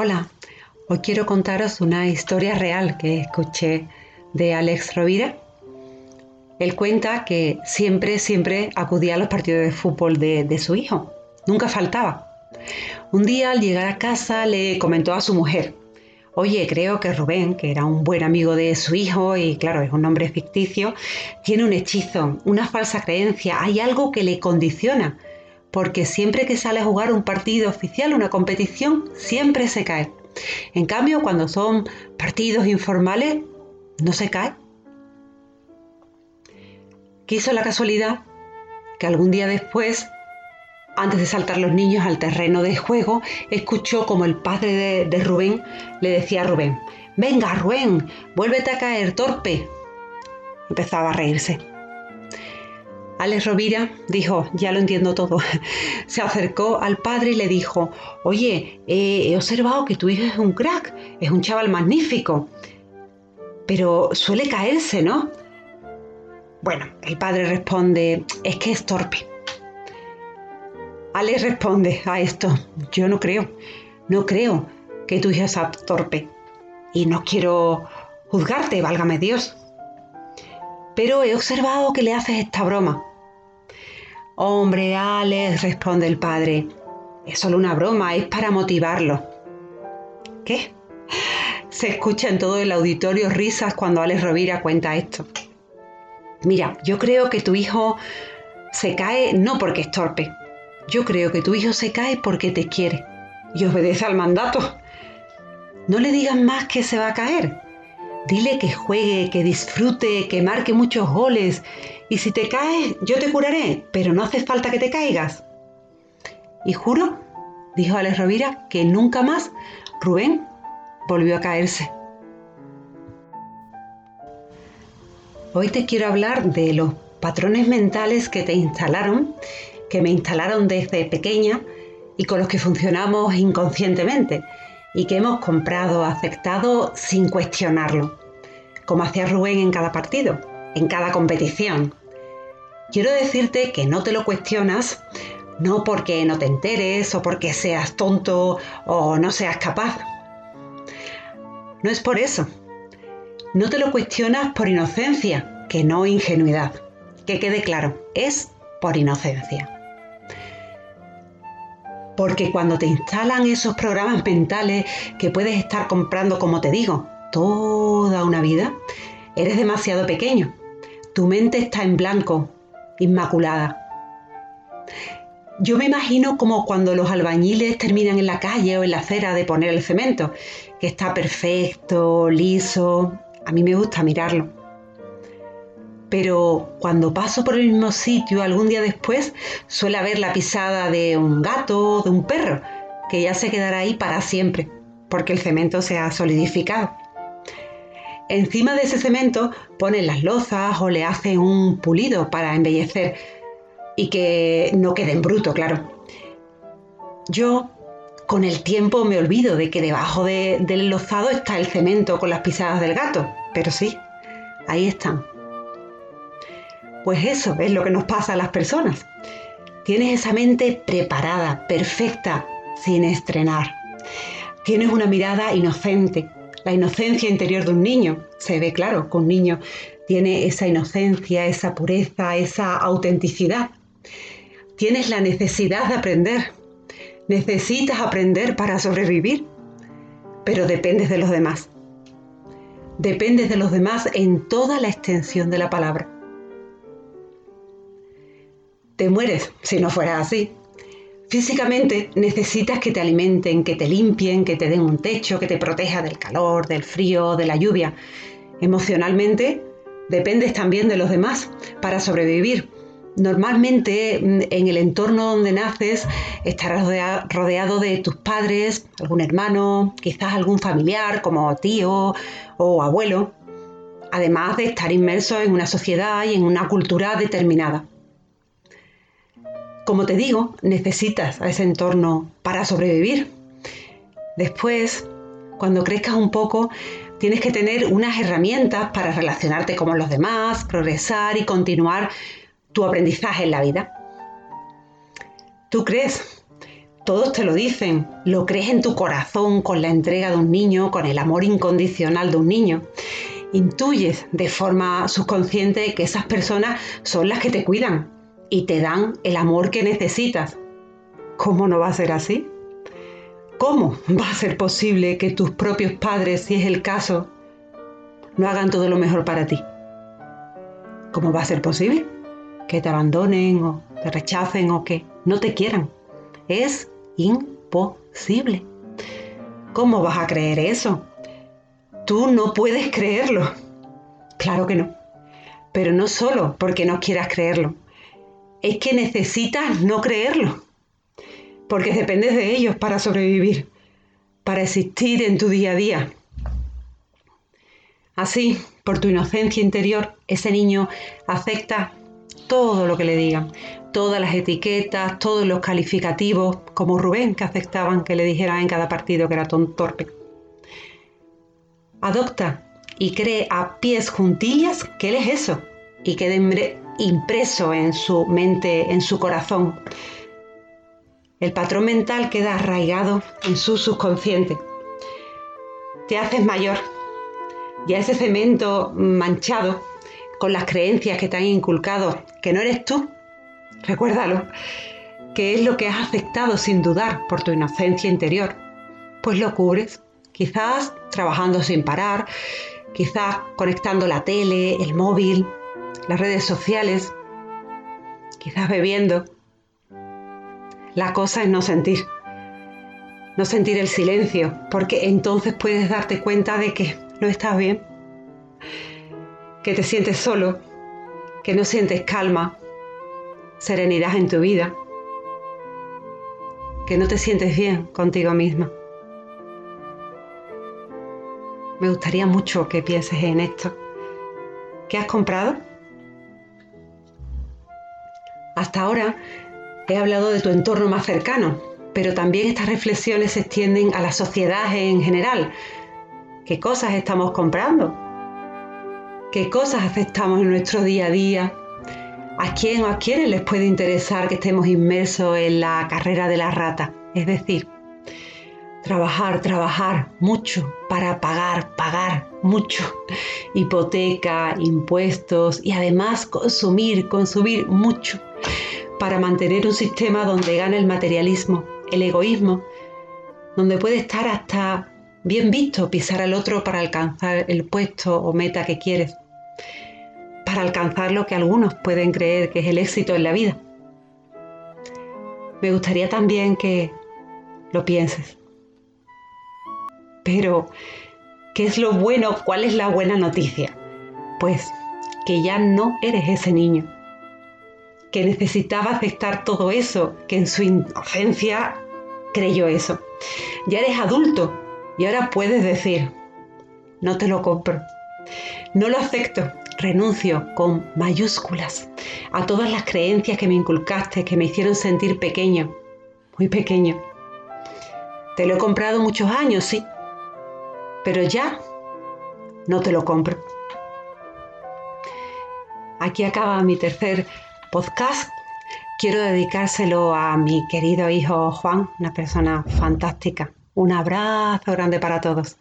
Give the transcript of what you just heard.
Hola, hoy quiero contaros una historia real que escuché de Alex Rovira. Él cuenta que siempre, siempre acudía a los partidos de fútbol de, de su hijo. Nunca faltaba. Un día al llegar a casa le comentó a su mujer, oye, creo que Rubén, que era un buen amigo de su hijo y claro, es un nombre ficticio, tiene un hechizo, una falsa creencia, hay algo que le condiciona porque siempre que sale a jugar un partido oficial, una competición, siempre se cae. En cambio, cuando son partidos informales, no se cae. Quiso la casualidad que algún día después, antes de saltar los niños al terreno de juego, escuchó como el padre de, de Rubén le decía a Rubén, venga Rubén, vuélvete a caer torpe. Empezaba a reírse. Alex Rovira dijo, ya lo entiendo todo. Se acercó al padre y le dijo, oye, he observado que tu hijo es un crack, es un chaval magnífico, pero suele caerse, ¿no? Bueno, el padre responde, es que es torpe. Alex responde a esto, yo no creo, no creo que tu hijo sea torpe y no quiero juzgarte, válgame Dios. Pero he observado que le haces esta broma Hombre, Alex, responde el padre, es solo una broma, es para motivarlo. ¿Qué? Se escucha en todo el auditorio risas cuando Alex Rovira cuenta esto. Mira, yo creo que tu hijo se cae no porque es torpe. Yo creo que tu hijo se cae porque te quiere y obedece al mandato. No le digas más que se va a caer. Dile que juegue, que disfrute, que marque muchos goles. Y si te caes, yo te curaré, pero no hace falta que te caigas. Y juro, dijo Alex Rovira, que nunca más Rubén volvió a caerse. Hoy te quiero hablar de los patrones mentales que te instalaron, que me instalaron desde pequeña y con los que funcionamos inconscientemente y que hemos comprado, aceptado sin cuestionarlo, como hacía Rubén en cada partido, en cada competición. Quiero decirte que no te lo cuestionas, no porque no te enteres o porque seas tonto o no seas capaz. No es por eso. No te lo cuestionas por inocencia, que no ingenuidad. Que quede claro, es por inocencia. Porque cuando te instalan esos programas mentales que puedes estar comprando, como te digo, toda una vida, eres demasiado pequeño. Tu mente está en blanco, inmaculada. Yo me imagino como cuando los albañiles terminan en la calle o en la acera de poner el cemento, que está perfecto, liso. A mí me gusta mirarlo pero cuando paso por el mismo sitio algún día después, suele haber la pisada de un gato o de un perro, que ya se quedará ahí para siempre, porque el cemento se ha solidificado. Encima de ese cemento ponen las lozas o le hacen un pulido para embellecer y que no quede en bruto, claro. Yo con el tiempo me olvido de que debajo del lozado está el cemento con las pisadas del gato, pero sí, ahí están. Pues eso es lo que nos pasa a las personas. Tienes esa mente preparada, perfecta, sin estrenar. Tienes una mirada inocente. La inocencia interior de un niño. Se ve claro que un niño tiene esa inocencia, esa pureza, esa autenticidad. Tienes la necesidad de aprender. Necesitas aprender para sobrevivir. Pero dependes de los demás. Dependes de los demás en toda la extensión de la palabra te mueres si no fuera así. Físicamente necesitas que te alimenten, que te limpien, que te den un techo, que te proteja del calor, del frío, de la lluvia. Emocionalmente dependes también de los demás para sobrevivir. Normalmente mm, en el entorno donde naces estarás rodeado de tus padres, algún hermano, quizás algún familiar como tío o abuelo, además de estar inmerso en una sociedad y en una cultura determinada. Como te digo, necesitas a ese entorno para sobrevivir. Después, cuando crezcas un poco, tienes que tener unas herramientas para relacionarte con los demás, progresar y continuar tu aprendizaje en la vida. ¿Tú crees todos te lo dicen, lo crees en tu corazón con la entrega de un niño, con el amor incondicional de un niño. Intuyes de forma subconsciente que esas personas son las que te cuidan y te dan el amor que necesitas. ¿Cómo no va a ser así? ¿Cómo va a ser posible que tus propios padres, si es el caso, no hagan todo lo mejor para ti? ¿Cómo va a ser posible? Que te abandonen o te rechacen o que no te quieran. Es imposible. ¿Cómo vas a creer eso? Tú no puedes creerlo. Claro que no. Pero no solo porque no quieras creerlo. Es que necesitas no creerlo. Porque dependes de ellos para sobrevivir, para existir en tu día a día. Así, por tu inocencia interior, ese niño acepta todo lo que le digan, todas las etiquetas, todos los calificativos, como Rubén, que aceptaban que le dijeran en cada partido que era ton torpe. Adopta y cree a pies juntillas que él es eso y quede impreso en su mente, en su corazón. El patrón mental queda arraigado en su subconsciente. Te haces mayor y a ese cemento manchado con las creencias que te han inculcado, que no eres tú, recuérdalo, que es lo que has aceptado sin dudar por tu inocencia interior, pues lo cubres, quizás trabajando sin parar, quizás conectando la tele, el móvil, las redes sociales, quizás bebiendo. La cosa es no sentir, no sentir el silencio, porque entonces puedes darte cuenta de que no estás bien que te sientes solo, que no sientes calma, serenidad en tu vida, que no te sientes bien contigo misma. Me gustaría mucho que pienses en esto. ¿Qué has comprado? Hasta ahora he hablado de tu entorno más cercano, pero también estas reflexiones se extienden a la sociedad en general. ¿Qué cosas estamos comprando? qué cosas aceptamos en nuestro día a día, a quién o a quiénes les puede interesar que estemos inmersos en la carrera de la rata. Es decir, trabajar, trabajar mucho para pagar, pagar mucho. Hipoteca, impuestos y además consumir, consumir mucho para mantener un sistema donde gana el materialismo, el egoísmo, donde puede estar hasta bien visto pisar al otro para alcanzar el puesto o meta que quieres, para alcanzar lo que algunos pueden creer que es el éxito en la vida. Me gustaría también que lo pienses. Pero, ¿qué es lo bueno? ¿Cuál es la buena noticia? Pues que ya no eres ese niño, que necesitaba aceptar todo eso, que en su inocencia creyó eso. Ya eres adulto y ahora puedes decir, no te lo compro, no lo acepto, renuncio con mayúsculas a todas las creencias que me inculcaste, que me hicieron sentir pequeño, muy pequeño. Te lo he comprado muchos años, sí, pero ya no te lo compro. Aquí acaba mi tercer podcast. Quiero dedicárselo a mi querido hijo Juan, una persona fantástica un abrazo grande para todos.